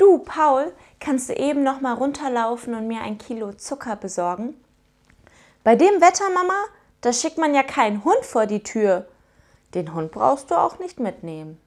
Du, Paul, kannst du eben noch mal runterlaufen und mir ein Kilo Zucker besorgen? Bei dem Wetter, Mama, da schickt man ja keinen Hund vor die Tür. Den Hund brauchst du auch nicht mitnehmen.